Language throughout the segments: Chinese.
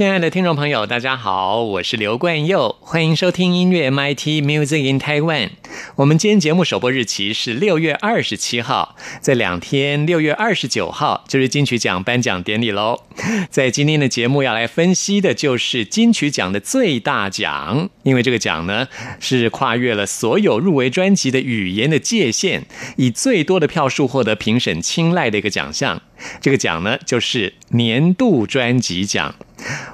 亲爱的听众朋友，大家好，我是刘冠佑，欢迎收听音乐 MIT Music in Taiwan。我们今天节目首播日期是六月二十七号，在两天，六月二十九号就是金曲奖颁奖典礼喽。在今天的节目要来分析的就是金曲奖的最大奖，因为这个奖呢是跨越了所有入围专辑的语言的界限，以最多的票数获得评审青睐的一个奖项。这个奖呢就是年度专辑奖。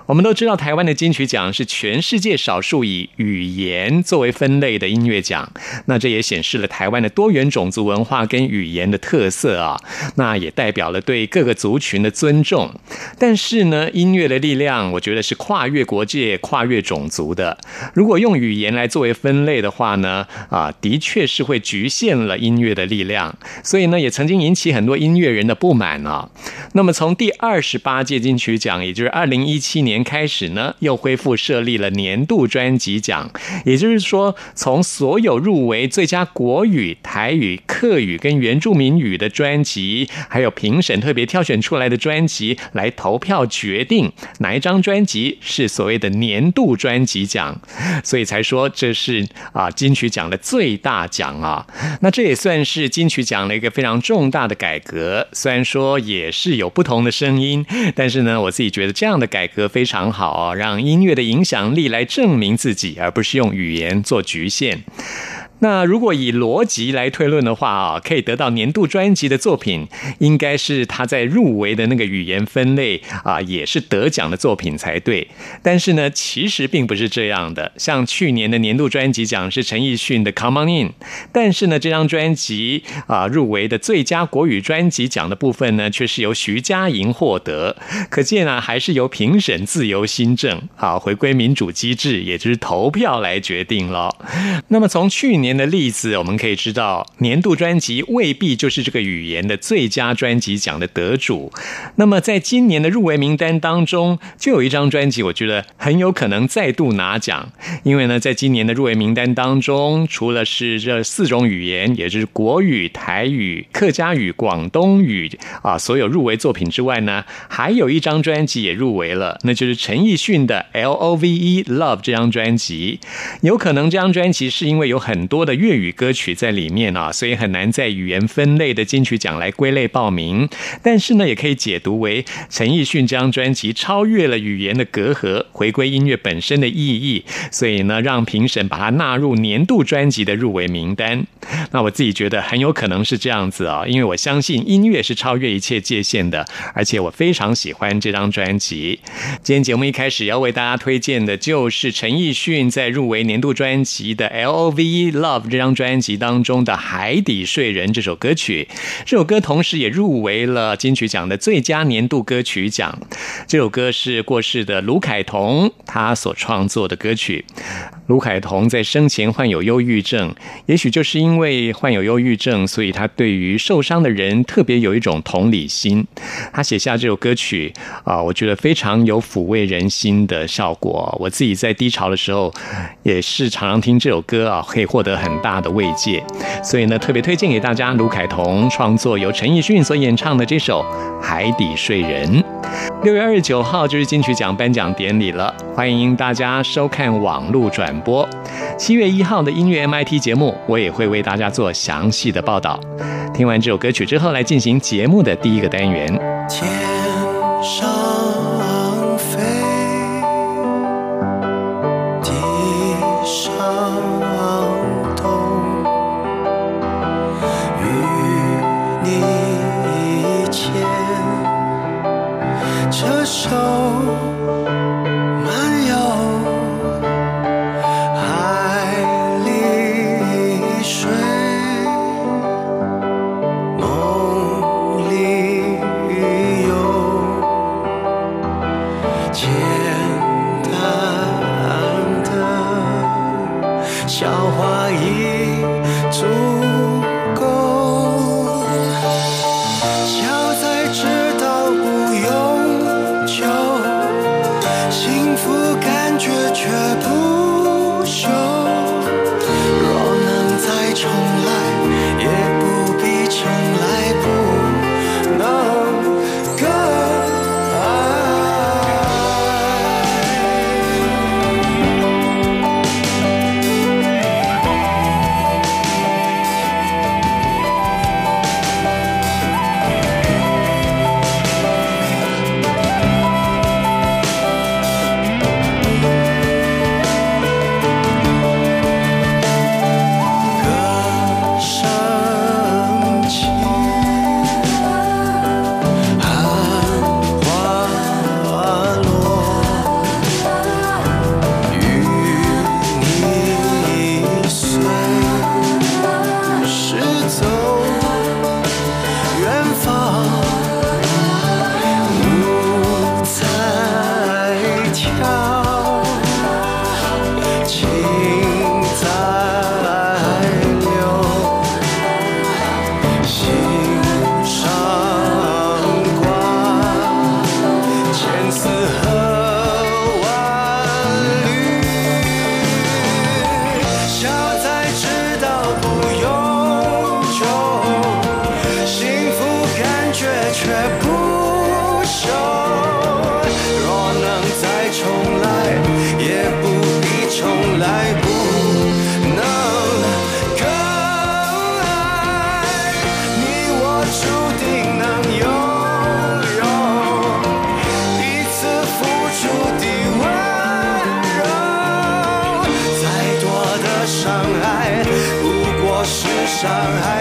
我们都知道，台湾的金曲奖是全世界少数以语言作为分类的音乐奖。那这也显示了台湾的多元种族文化跟语言的特色啊。那也代表了对各个族群的尊重。但是呢，音乐的力量，我觉得是跨越国界、跨越种族的。如果用语言来作为分类的话呢，啊，的确是会局限了音乐的力量。所以呢，也曾经引起很多音乐人的不满啊。那么从第二十八届金曲奖，也就是二零一七年开始呢，又恢复设立了年度专辑奖。也就是说，从所有入围最佳国语、台语、客语跟原住民语的专辑，还有评审特别挑选出来的专辑来投票决定哪一张专辑是所谓的年度专辑奖，所以才说这是啊金曲奖的最大奖啊。那这也算是金曲奖的一个非常重大的改革。虽然说也是有不同的声音，但是呢，我自己觉得这样的改革非常好啊，让音乐的影响力来证明自己，而不是用语言做局限。那如果以逻辑来推论的话啊，可以得到年度专辑的作品，应该是他在入围的那个语言分类啊，也是得奖的作品才对。但是呢，其实并不是这样的。像去年的年度专辑奖是陈奕迅的《Come On In》，但是呢，这张专辑啊入围的最佳国语专辑奖的部分呢，却是由徐佳莹获得。可见啊，还是由评审自由新政啊，回归民主机制，也就是投票来决定了。那么从去年。年的例子，我们可以知道，年度专辑未必就是这个语言的最佳专辑奖的得主。那么，在今年的入围名单当中，就有一张专辑，我觉得很有可能再度拿奖。因为呢，在今年的入围名单当中，除了是这四种语言，也就是国语、台语、客家语、广东语啊，所有入围作品之外呢，还有一张专辑也入围了，那就是陈奕迅的《L O V E Love》这张专辑。有可能这张专辑是因为有很多。多的粤语歌曲在里面啊，所以很难在语言分类的金曲奖来归类报名。但是呢，也可以解读为陈奕迅这张专辑超越了语言的隔阂，回归音乐本身的意义，所以呢，让评审把它纳入年度专辑的入围名单。那我自己觉得很有可能是这样子啊，因为我相信音乐是超越一切界限的，而且我非常喜欢这张专辑。今天节目一开始要为大家推荐的就是陈奕迅在入围年度专辑的 L O V E。Love 这张专辑当中的《海底睡人》这首歌曲，这首歌同时也入围了金曲奖的最佳年度歌曲奖。这首歌是过世的卢凯彤他所创作的歌曲。卢凯彤在生前患有忧郁症，也许就是因为患有忧郁症，所以他对于受伤的人特别有一种同理心。他写下这首歌曲啊，我觉得非常有抚慰人心的效果。我自己在低潮的时候，也是常常听这首歌啊，可以获得。很大的慰藉，所以呢，特别推荐给大家卢凯彤创作由陈奕迅所演唱的这首《海底睡人》。六月二十九号就是金曲奖颁奖典礼了，欢迎大家收看网络转播。七月一号的音乐 MIT 节目，我也会为大家做详细的报道。听完这首歌曲之后，来进行节目的第一个单元。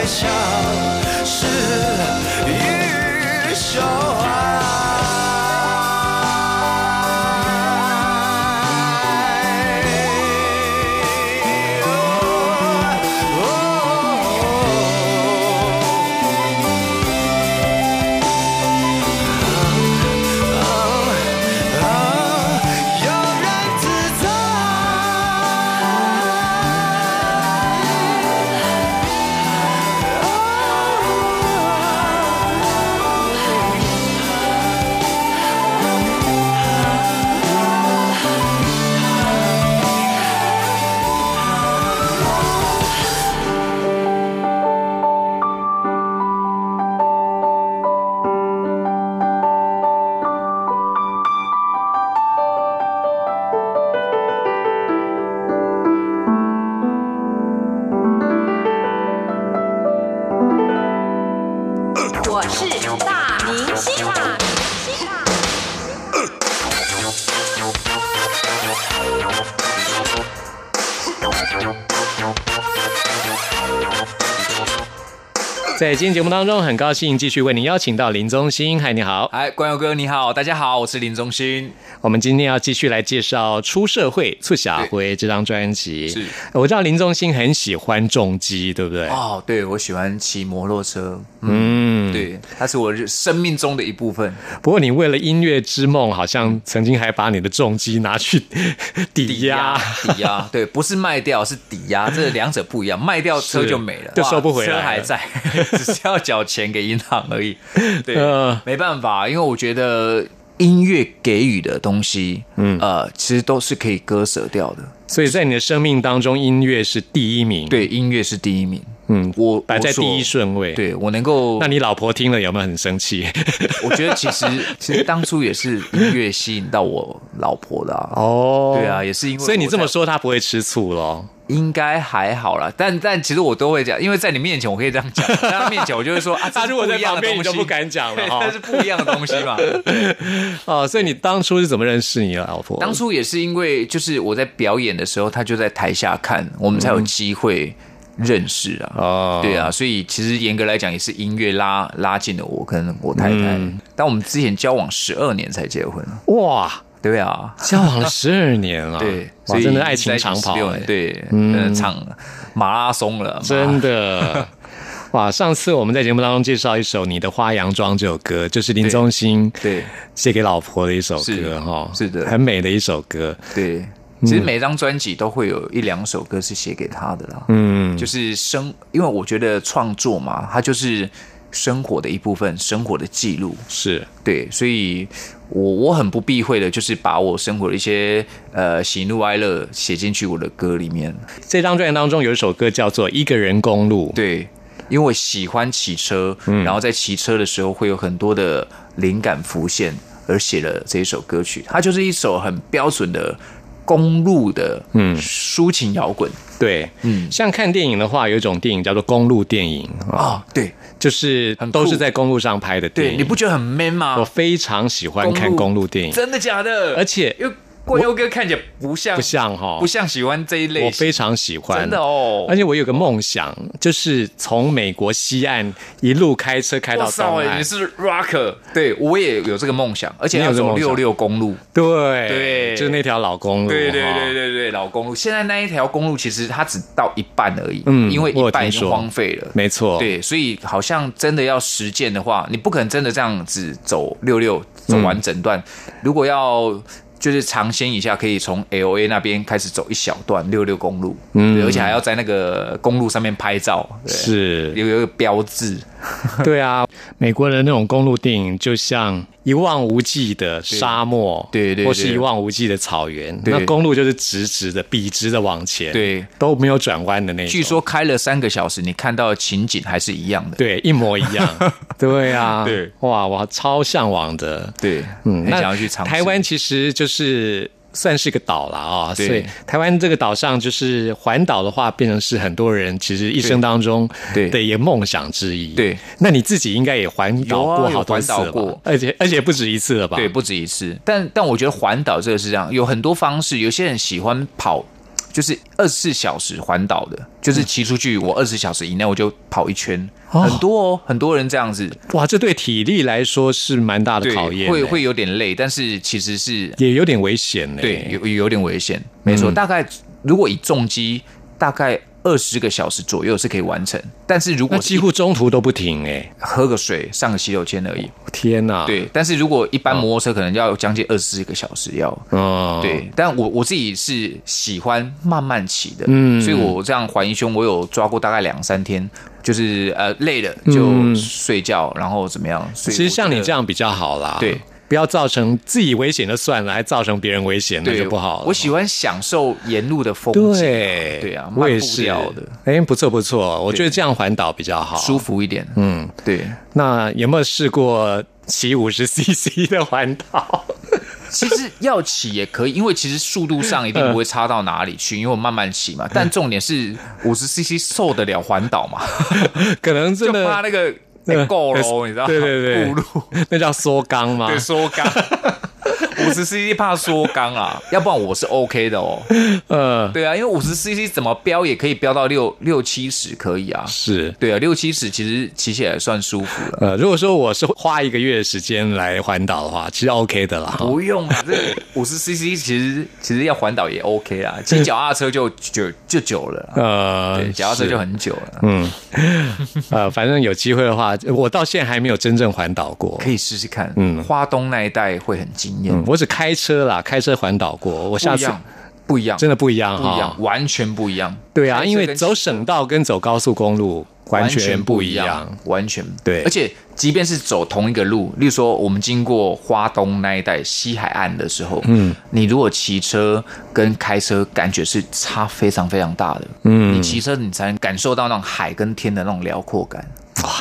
pressure. 在今天节目当中，很高兴继续为您邀请到林宗兴。嗨，你好。哎，关友哥你好，大家好，我是林宗兴。我们今天要继续来介绍《出社会促小辉》这张专辑。是我知道林宗兴很喜欢重机，对不对？哦，对，我喜欢骑摩托车，嗯，嗯，。对，它是我生命中的一部分。不过你为了音乐之梦，好像曾经还把你的重机拿去抵押。抵押，对，不是卖掉，是抵押，这两者不一样。卖掉车就没了，就收不回来车还在，只是要缴钱给银行而已。对，呃没办法，因为我觉得音乐给予的东西，嗯，呃，其实都是可以割舍掉的。所以在你的生命当中，音乐是第一名。，对，音乐是第一名，嗯，我摆在第一顺位。，对我能够，那你老婆听了有没有很生气？我觉得其实 其实当初也是音乐吸引到我老婆的啊。哦对啊，，也是因为所以你这么说，她不会吃醋咯。应该还好啦，但但其实我都会讲，因为在你面前我可以这样讲，在他面前我就会说啊，他如果在旁边，你，就不敢讲了对，哈 这。是不一样的东西嘛。哦，所以你当初是怎么认识你老婆？当初也是因为就是我在表演的时候，他就在台下看，我们才有机会认识啊。哦，对啊，所以其实严格来讲也是音乐拉拉近了我跟我太太，嗯但我们之前交往十二年才结婚，哇，对啊，交往了十二年了，对，哇，所以真的爱情长跑16哎年，对，嗯，长马拉松了，真的。哇！上次我们在节目当中介绍一首《你的花洋装》这首歌，就是林宗兴对写给老婆的一首歌哈，是的很美的一首歌。对，其实每张专辑都会有一两首歌是写给他的啦。嗯，就是生，因为我觉得创作嘛，它就是生活的一部分，生活的记录。是对，所以我我很不避讳的，就是把我生活的一些呃喜怒哀乐写进去我的歌里面。这张专辑当中有一首歌叫做《一个人公路》，对，因为我喜欢骑车，然后在骑车的时候会有很多的灵感浮现，而写了这一首歌曲。它就是一首很标准的公路的嗯。抒情摇滚。对，嗯。像看电影的话，有一种电影叫做公路电影啊，啊，对。就是都是在公路上拍的电对，影。你不觉得很 man 吗？我非常喜欢看公路电影，真的假的？而且因为冠佑哥看起来不像不像哈不像喜欢这一类，我非常喜欢，真的哦而且我有个梦想，就是从美国西岸一路开车开到哇塞，东岸你。是 rocker，对我也有这个梦想，而且要走六六公路。对对就是那条老公路。对对哈对对对，老公路。现在那一条公路其实它只到一半而已，嗯因为一半已经荒废了。没错。对，所以好像真的要实践的话，你不可能真的这样子走六六走完整段。如果要就是尝鲜一下，可以从 L A 那边开始走一小段六六公路，嗯。而且还要在那个公路上面拍照，对。是，有有一个标志，对啊，美国的那种公路电影就像一望无际的沙漠，对对对或是一望无际的草原。那公路就是直直的、笔直的往前，对，都没有转弯的那种。据说开了三个小时，你看到的情景还是一样的。对，一模一样。对啊，对，哇，我超向往的。对，嗯，很那想要去尝试。台湾其实就是算是个岛了啊、所以台湾这个岛上就是环岛的话，变成是很多人其实一生当中对的一个梦想之一。对，那你自己应该也环岛过好多次了而且而且不止一次了吧？对，不止一次。但但我觉得环岛这个是这样，有很多方式。有些人喜欢跑，就是二十四小时环岛的，就是骑出去，我二十小时以内我就跑一圈，哦很多哦，很多人这样子，哇，这对体力来说是蛮大的对考验，欸会会有点累，但是其实是也有点危险呢。对有有点危险，没错。大概如果以重击，大概二十个小时左右是可以完成，但是如果几乎中途都不停哎，喝个水、上个洗手间而已。天哪！，对，但是如果一般摩托车可能要将近二十四个小时要。嗯，对，但我我自己是喜欢慢慢骑的，嗯所以我这样环一圈，我有抓过大概两三天，就是呃累了就睡觉，然后怎么样？其实像你这样，比较好啦。对。不要造成自己危险就算了，还造成别人危险，那就不好了。我喜欢享受沿路的风景，对对啊，我也是调的，哎，不错不错，我觉得这样环岛比较好，舒。服一点。嗯，对，那有没有试过骑五十 CC 的环岛？其实要骑也可以，因为其实速度上一定不会差到哪里去，因为我慢慢骑嘛。但重点是五十 CC 受得了环岛嘛？可能真就的怕那个哎够喽，你知道吗？对对对，那叫缩缸吗？对，缩缸。五十 CC 怕缩缸啊，要不然我是 OK 的哦。呃，对啊，因为五十 CC 怎么飙也可以飙到六六七十，可以啊。是。对啊，六七十其实骑起来算舒服了。呃，如果说我是花一个月的时间来环岛的话，其实 OK 的啦。不用啊，这五十 CC 其实其实要环岛也 OK 啦，骑脚踏车就就就久了。呃，对，脚踏车就很久了，嗯，呃，反正有机会的话，我到现在还没有真正环岛过。可以试试看。嗯花东那一带会很惊艳，嗯，我只开车啦，开车环岛过。我下次不一样，真的不一样哈。不一样，完全不一样。对啊，因为走省道跟走高速公路完全不一样。，完全对而且即便是走同一个路，例如说我们经过花东那一带西海岸的时候，嗯，你如果骑车跟开车感觉是差非常非常大的，嗯，你骑车你才能感受到那种海跟天的那种辽阔感。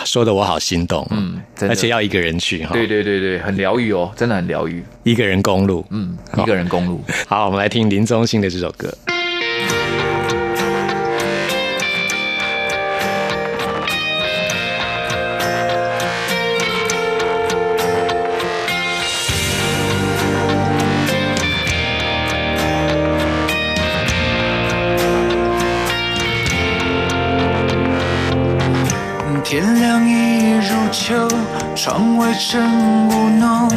哇，说的我好心动。嗯，而且要一个人去哈。对，对对对，很疗愈哦，真的很疗愈。一个人公路。嗯，一个人公路。好，我们来听林宗信的这首歌。窗外晨雾浓，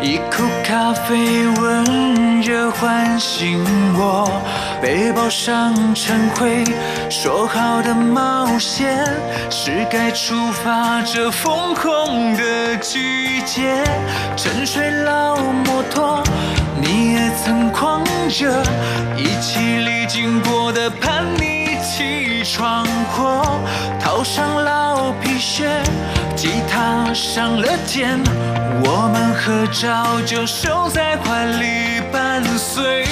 一口咖啡温热唤醒我。背包上尘灰，说好的冒险是该出发这疯狂的季节。沉睡老摩托，你也曾狂着，一起历经过的叛逆期闯祸，套上老皮靴，吉他上了肩，我们合照就收在怀里伴随。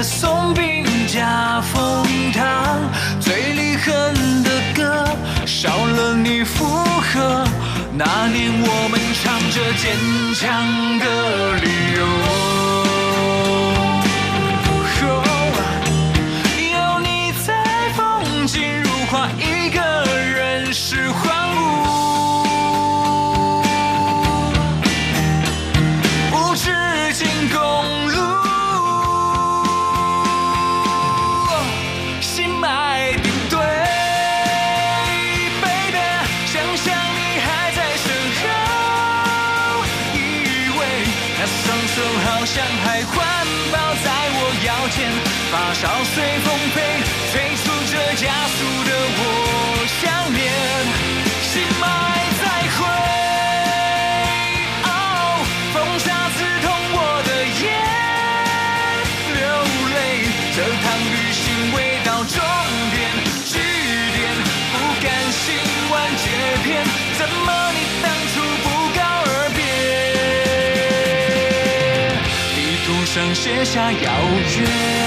的松饼加蜂糖，嘴里哼的歌少了你附和，那年我们唱着坚强的理由。下遥远。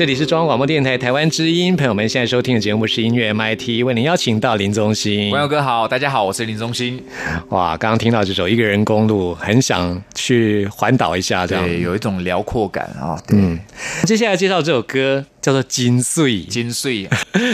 这里是中央广播电台台湾之音，朋友们现在收听的节目是音乐 MIT，为您邀请到林宗兴。朋友哥好，大家好，我是林宗兴。哇，刚刚听到这首《一个人公路》，很想去环岛一下，这样。对，有一种辽阔感啊。对，嗯，接下来介绍这首歌叫做《金穗》，金穗，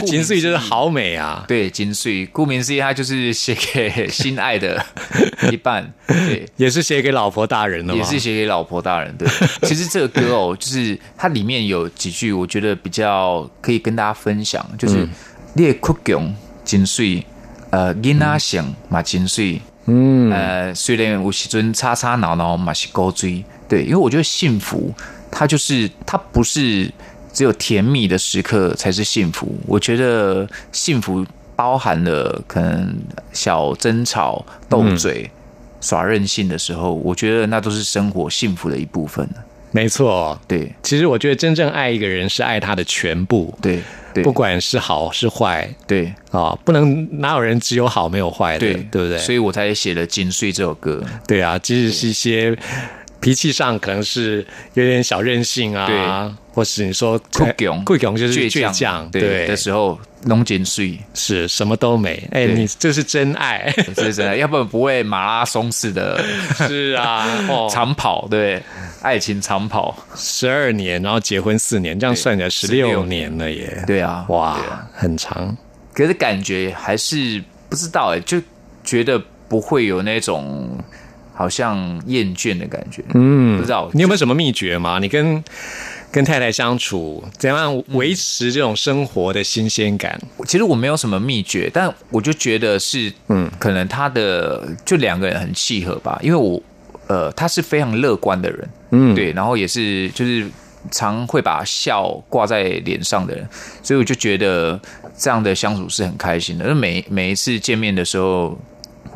金穗就是好美啊。对，金穗，顾名思义，它就是写给心爱的 一半，对，也是写给老婆大人的？也是写给老婆大人。对，其实这个歌哦，就是它里面有几句，我觉得比较可以跟大家分享，就是列酷强金穗，呃，囡仔想嘛金穗，嗯，呃，虽然有时阵吵吵闹闹嘛是高追，对，因为我觉得幸福，它就是它不是只有甜蜜的时刻才是幸福，我觉得幸福包含了可能小争吵、斗嘴、耍任性的时候，我觉得那都是生活幸福的一部分。没错。对其实我觉得真正爱一个人是爱他的全部，对对，不管是好是坏对啊、不能哪有人只有好没有坏的，对对不对？所以我才写了《金穗》这首歌。对啊，即使是一些脾气上可能是有点小任性啊，对。或是你说酷强。酷强就是倔倔强，对对。的时候，龙金穗，是什么都没。哎，对。你这是真爱，这是真爱，要不然不会马拉松式的 是啊，哦，长跑，对，爱情长跑，十二年，然后结婚四年，这样算起来十六年了耶。对啊，哇啊，很长。可是感觉还是不知道哎，就觉得不会有那种好像厌倦的感觉。嗯，不知道你有没有什么秘诀吗？你跟跟太太相处，怎样维持这种生活的新鲜感？其实我没有什么秘诀，但我就觉得是，嗯，可能他的就两个人很契合吧。因为我，呃，他是非常乐观的人，嗯，对，然后也是就是常会把笑挂在脸上的人，所以我就觉得这样的相处是很开心的。那每每一次见面的时候。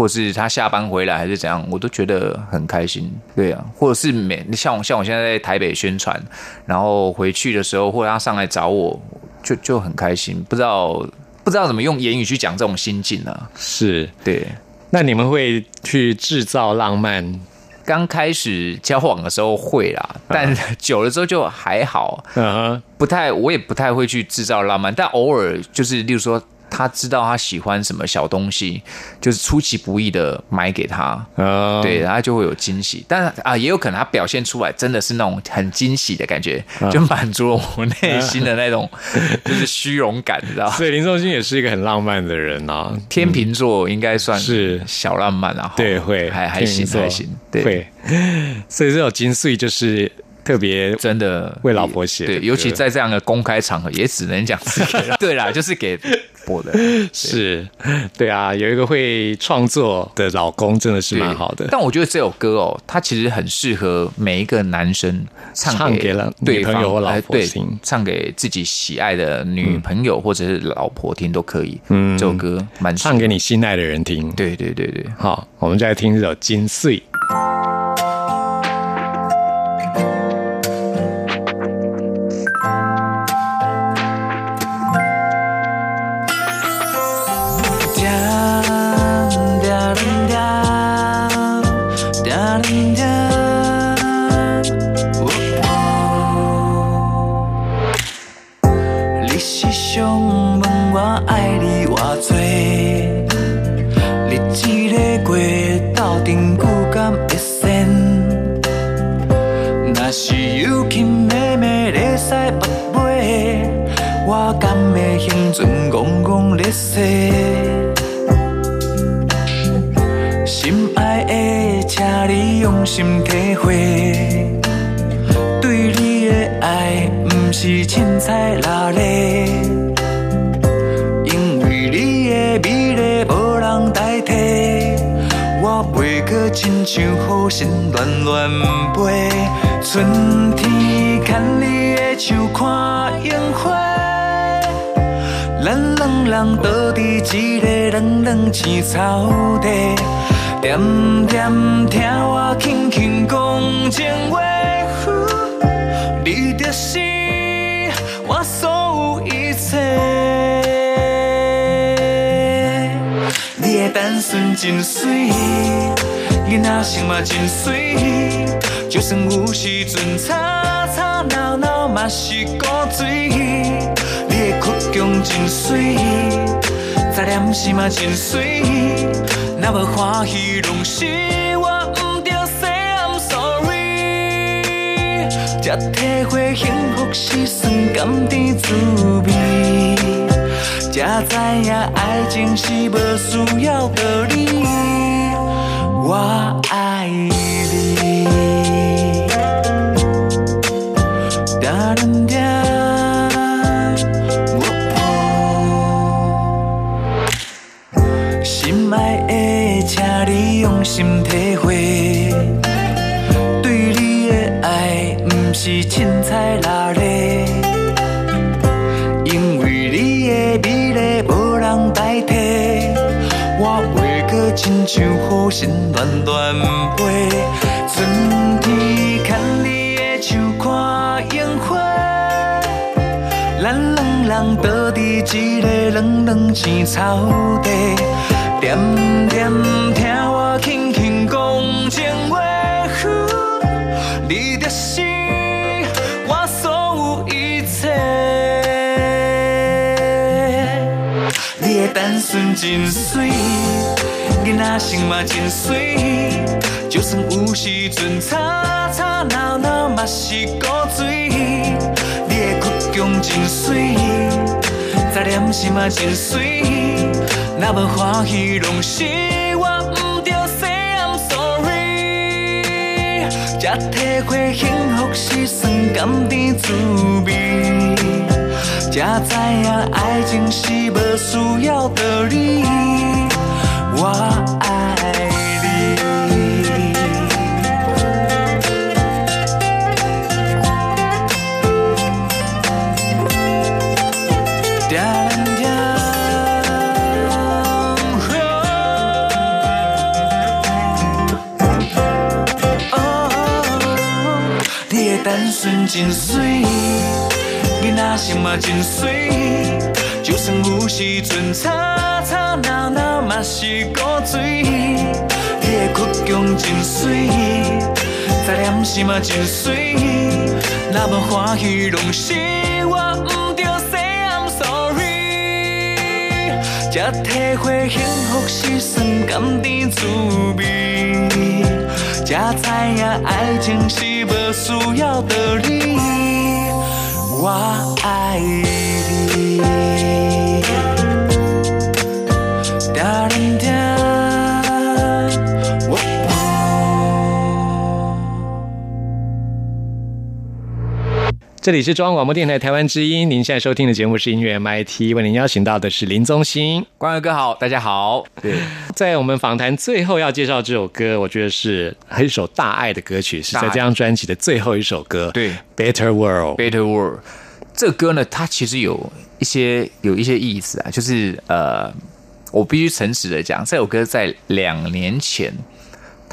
或是他下班回来还是怎样，我都觉得很开心。对啊，或者是每像我像我现在在台北宣传，然后回去的时候，或者他上来找我，就就很开心。不知道不知道怎么用言语去讲这种心境呢？是对。那你们会去制造浪漫？刚开始交往的时候会啦，但 久了之后就还好。嗯，不太，我也不太会去制造浪漫，但偶尔就是，例如说。他知道他喜欢什么小东西，就是出其不意的买给他，对，然后就会有惊喜。但是啊，也有可能他表现出来真的是那种很惊喜的感觉，就满足了我内心的那种 就是虚荣感，你知道所以林仲勋也是一个很浪漫的人啊，天秤座应该算是。小浪漫啊，对，会还还行还行，对，会。所以这种金穗就是特别真的为老婆写，对，尤其在这样的公开场合，也只能讲 对啦，就是给。播的。是，对啊，有一个会创作。的老公真的是蛮好的。但我觉得这首歌哦，它其实很适合每一个男生唱给了女朋友或老婆听，唱给自己喜爱的女朋友或者是老婆听都可以。嗯，这首歌蛮唱给你心爱的人听。对对对对，好，我们再来听这首《金穗》。心爱的，请你用心体会，对你的爱不是凊彩拉咧，因为你的美丽无人代替，我袂阁亲像好心乱乱飞，春天牵你的手看樱花。人倒伫一个冷冷青草地，点点听我轻轻讲情话。你就是我所有一切，你的单纯真水，囡仔心嘛真水，就算有时阵吵吵闹闹嘛是古锥。哭强真水，再念是嘛真水，若无欢喜拢是我不着 say I'm sorry，才体会幸福是酸甘甜滋味，才知影爱情是无需要道理，我爱你。心体会，对你的爱不是凊彩拉咧，因为你的美丽无人代替，我袂阁亲像好心乱乱飞。春天看你的手看樱花，咱两人倒伫一个冷冷青草地，点点真水，囡仔心嘛真水，就算有时阵吵吵闹闹嘛是古锥。你的倔强真水，再念心嘛真水。若无欢喜，拢是我毋着 say I'm sorry。才体会幸福是酸甘甜滋味，才知影爱情是无需要道理。我爱你。叮叮哦，你。的单纯真水，囡仔心嘛真水，就算有时阵吵吵闹闹嘛是古锥。你的倔强真水，再念是嘛真水，若无欢喜拢是我毋着 say I'm sorry。才体会幸福是酸甘甜滋味，才知影爱情是无需要道理。我爱你。这里是中央广播电台台湾之音，您现在收听的节目是音乐 MIT，为您邀请到的是林宗兴。关儿哥好，大家好。对，在我们访谈最后要介绍这首歌，我觉得是一首大爱的歌曲，是在这张专辑的最后一首歌。对，Better World。Better World 这个歌呢，它其实有一些有一些意思啊，就是呃，我必须诚实的讲，这首歌在两年前，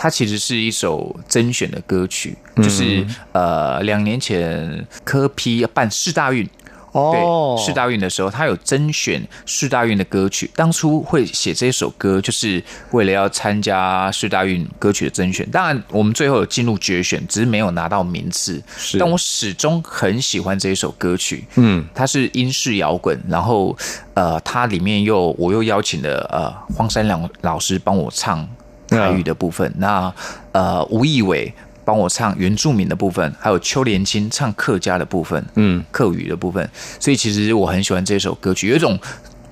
它其实是一首甄选的歌曲，就是呃两年前科批办世大运。哦对，世大运的时候，他有甄选世大运的歌曲。当初会写这首歌，就是为了要参加世大运歌曲的甄选。当然，我们最后有进入决选，只是没有拿到名次。是但我始终很喜欢这一首歌曲。嗯，它是英式摇滚，然后呃，它里面又我又邀请了呃荒山良老师帮我唱台语的部分，那呃吴义伟帮我唱原住民的部分，还有邱连青唱客家的部分，嗯，客语的部分，所以其实我很喜欢这首歌曲，有一种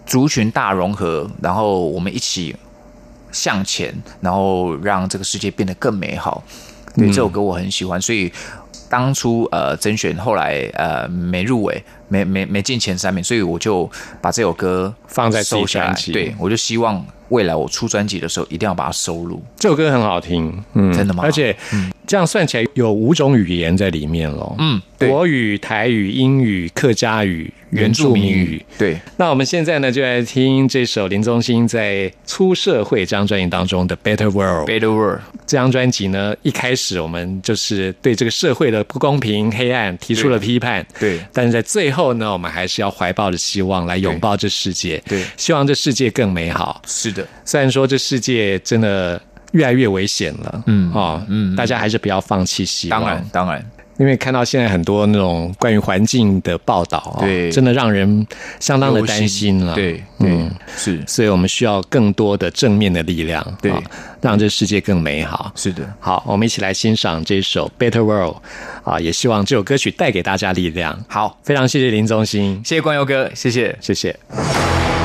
族群大融合，然后我们一起向前，然后让这个世界变得更美好。对，这首歌我很喜欢，所以当初呃甄选，后来呃没入围，没没没进前三名，所以我就把这首歌放在收下来对，我就希望未来我出专辑的时候一定要把它收录。这首歌很好听，嗯，真的吗？而且这样算起来有五种语言在里面了，嗯，国语、台语、英语、客家语、原住民语。对，那我们现在呢，就来听这首林宗兴在《出社会》这张专辑当中的《Better World》。Better World，这张专辑呢，一开始我们就是对这个社会的不公平、黑暗提出了批判，对。但是在最后呢，我们还是要怀抱着希望来拥抱这世界，对。希望这世界更美好。是的，虽然说这世界真的越来越危险了，嗯。哦，嗯。大家还是不要放弃希望。当然，当然，因为看到现在很多那种关于环境的报道、哦，对真的让人相当的担心了。对对、嗯是所以我们需要更多的正面的力量，对啊让这世界更美好。是的，好，我们一起来欣赏这首《Better World》啊，也希望这首歌曲带给大家力量。好，非常谢谢林宗兴，谢谢光佑哥，谢谢。谢谢。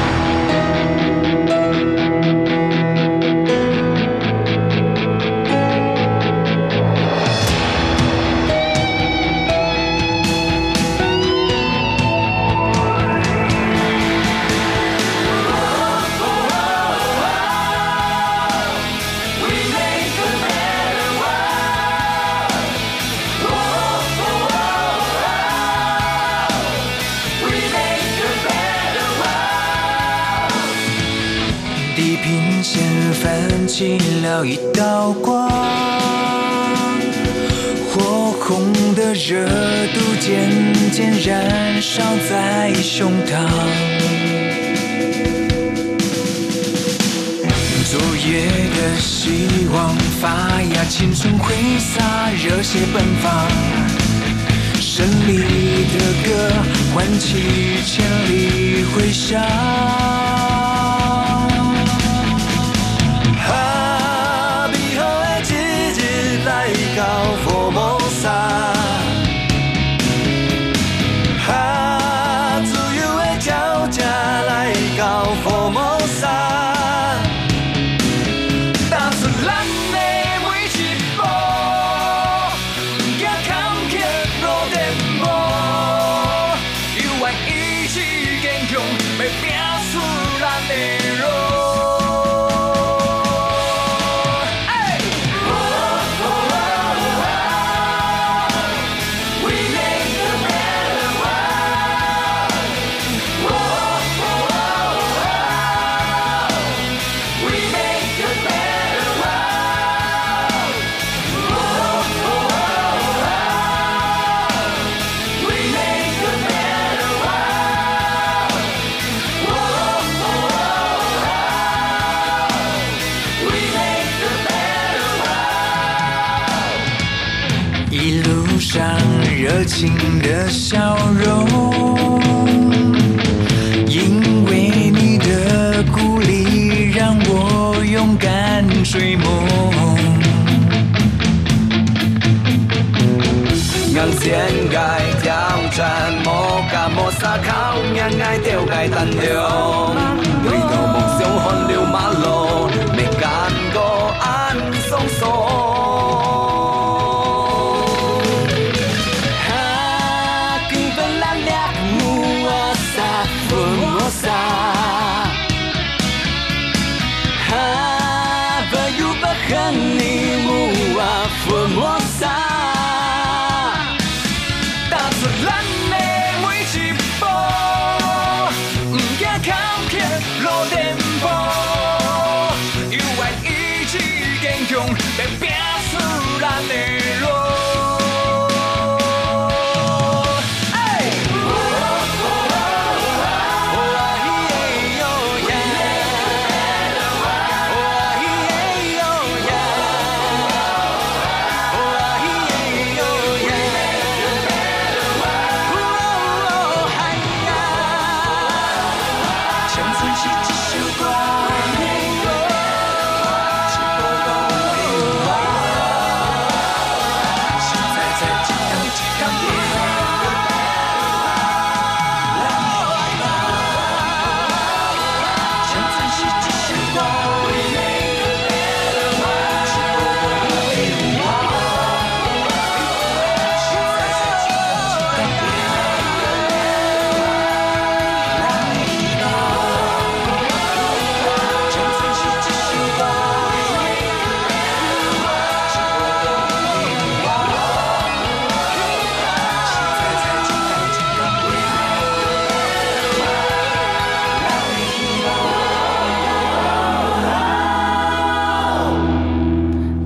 火红的热度渐渐燃烧在胸膛。昨夜的希望发芽，青春挥洒，热血奔放。胜利的歌唤起千里回响。热情的笑容，因为你的鼓励让我勇敢追梦。硬先爱挑战，莫甲莫撒靠，硬爱着爱担当。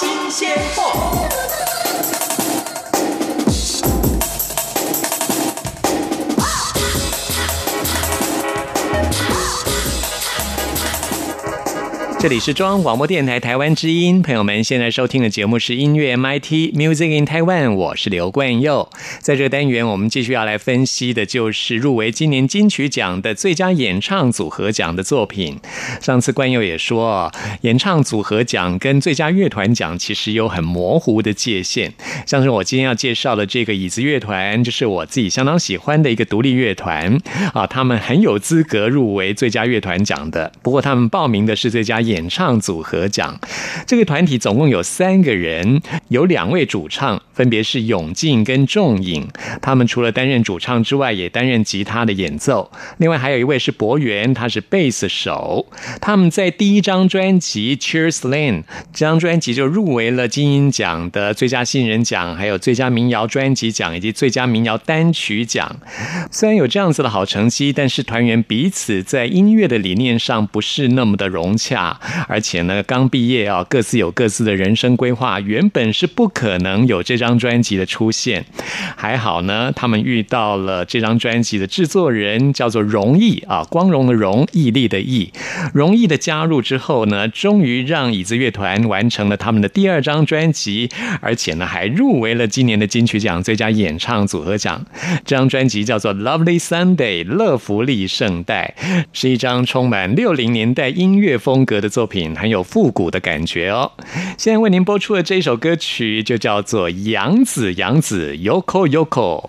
新鲜货。这里是中央广播电台台湾之音，朋友们现在收听的节目是音乐 MIT Music in Taiwan，我是刘冠佑。在这个单元，我们继续要来分析的就是入围今年金曲奖的最佳演唱组合奖的作品。上次冠佑也说，演唱组合奖跟最佳乐团奖其实有很模糊的界限。像是我今天要介绍的这个椅子乐团，就是我自己相当喜欢的一个独立乐团啊，他们很有资格入围最佳乐团奖的。不过他们报名的是最佳演唱组合奖。这个团体总共有三个人，有两位主唱，分别是永进跟仲颖。他们除了担任主唱之外，也担任吉他的演奏。另外还有一位是博源，他是贝斯手。他们在第一张专辑《Cheers Lane》这张专辑就入围了金鹰奖的最佳新人奖，还有最佳民谣专辑奖以及最佳民谣单曲奖。虽然有这样子的好成绩，但是团员彼此在音乐的理念上不是那么的融洽，而且呢，刚毕业啊，各自有各自的人生规划，原本是不可能有这张专辑的出现。还好呢，他们遇到了这张专辑的制作人，叫做荣毅啊，光荣的荣，毅力的毅。荣毅的加入之后呢，终于让椅子乐团完成了他们的第二张专辑，而且呢，还入围了今年的金曲奖最佳演唱组合奖。这张专辑叫做《Lovely Sunday》乐福利圣代，是一张充满六零年代音乐风格的作品，很有复古的感觉哦。现在为您播出的这首歌曲就叫做《杨子杨子 Yoko Yoko》。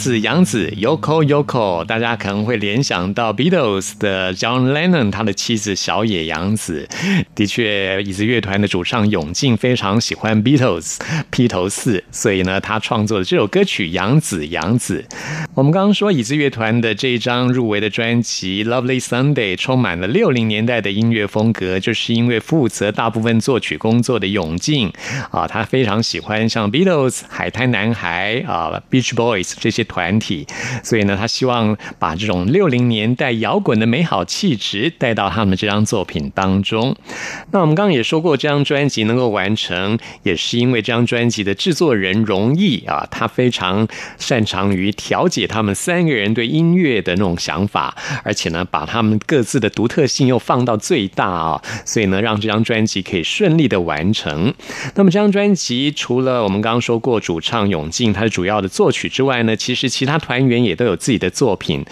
子，杨子，Yoko Yoko，大家可能会联想到 Beatles 的 John Lennon，他的妻子小野洋子。的确，椅子乐团的主唱永进非常喜欢 Beatles 披头四，所以呢，他创作的这首歌曲《杨子，杨子》。我们刚刚说，椅子乐团的这一张入围的专辑《Lovely Sunday》充满了六零年代的音乐风格，就是因为负责大部分作曲工作的永进啊，他非常喜欢像 Beatles、海滩男孩啊、Beach Boys 这些团体，所以呢，他希望把这种六零年代摇滚的美好气质带到他们这张作品当中。那我们刚刚也说过，这张专辑能够完成，也是因为这张专辑的制作人容易啊，他非常擅长于调解他们三个人对音乐的那种想法，而且呢，把他们各自的独特性又放到最大啊，所以呢，让这张专辑可以顺利的完成。那么这张专辑除了我们刚刚说过主唱永进他是主要的作曲之外呢，其实是其他团员也都有自己的作品。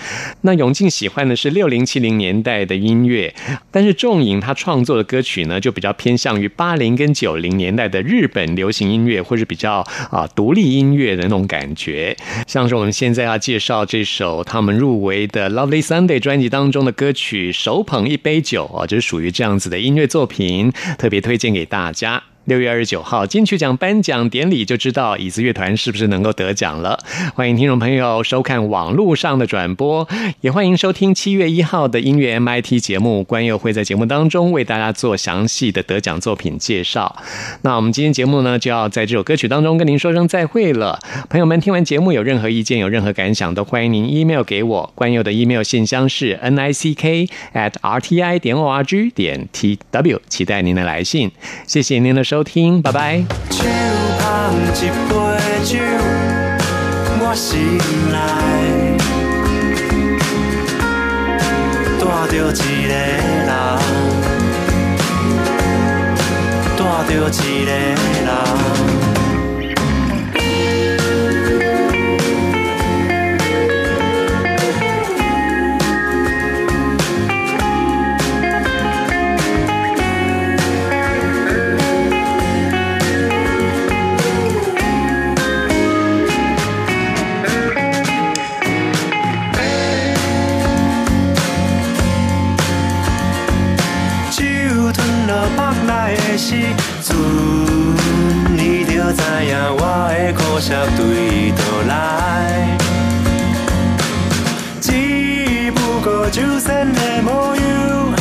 那永进喜欢的是六零七零年代的音乐，但是仲颖他创作的歌曲呢，就比较偏向于八零跟九零年代的日本流行音乐，或是比较啊独立音乐的那种感觉。像是我们现在要介绍这首他们入围的《Lovely Sunday》专辑当中的歌曲《手捧一杯酒》啊，就是属于这样子的音乐作品，特别推荐给大家。六月二十九号金曲奖颁奖典礼就知道椅子乐团是不是能够得奖了。欢迎听众朋友收看网络上的转播，也欢迎收听七月一号的音乐 MIT 节目。关佑会在节目当中为大家做详细的得奖作品介绍。那我们今天节目呢就要在这首歌曲当中跟您说声再会了。朋友们听完节目有任何意见、有任何感想，都欢迎您 email 给我。关佑的 email 信箱是 n i c k at r t i 点 o r g 点 t w，期待您的来信。谢谢您的收收听，拜拜。手捧一杯酒，我心内带着一个人，带着一个。始，阵你着知影我的苦涩对倒来。只不过酒仙的模样，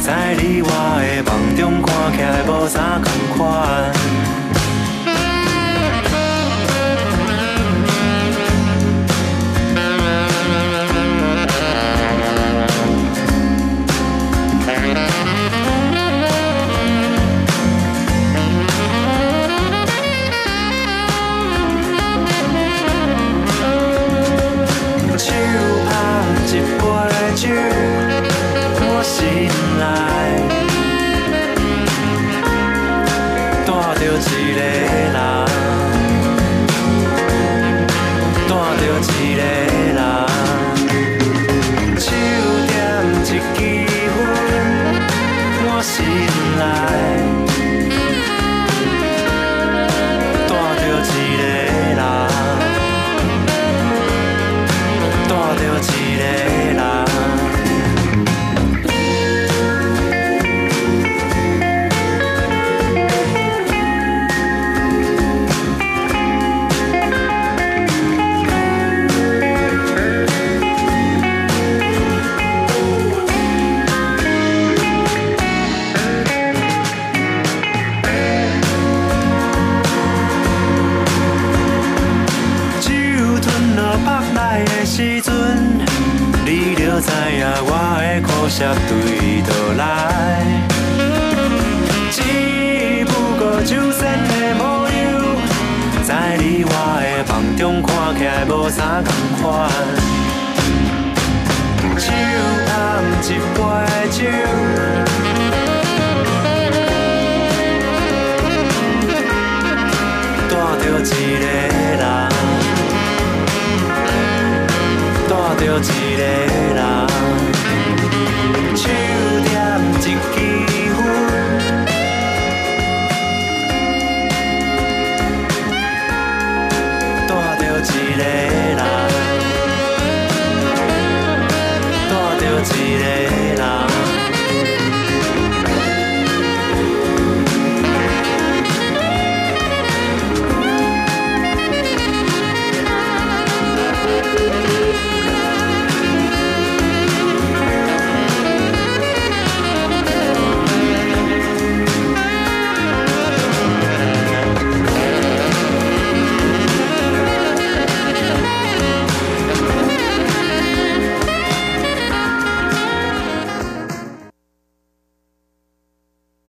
在你我的梦中看起来无啥同款。落腹内的时阵，你就知影我的苦涩对倒来。只不过酒仙的模样，在你我的梦中看起来无啥同款。手捧一杯酒。一个人，手点一支烟，带着一个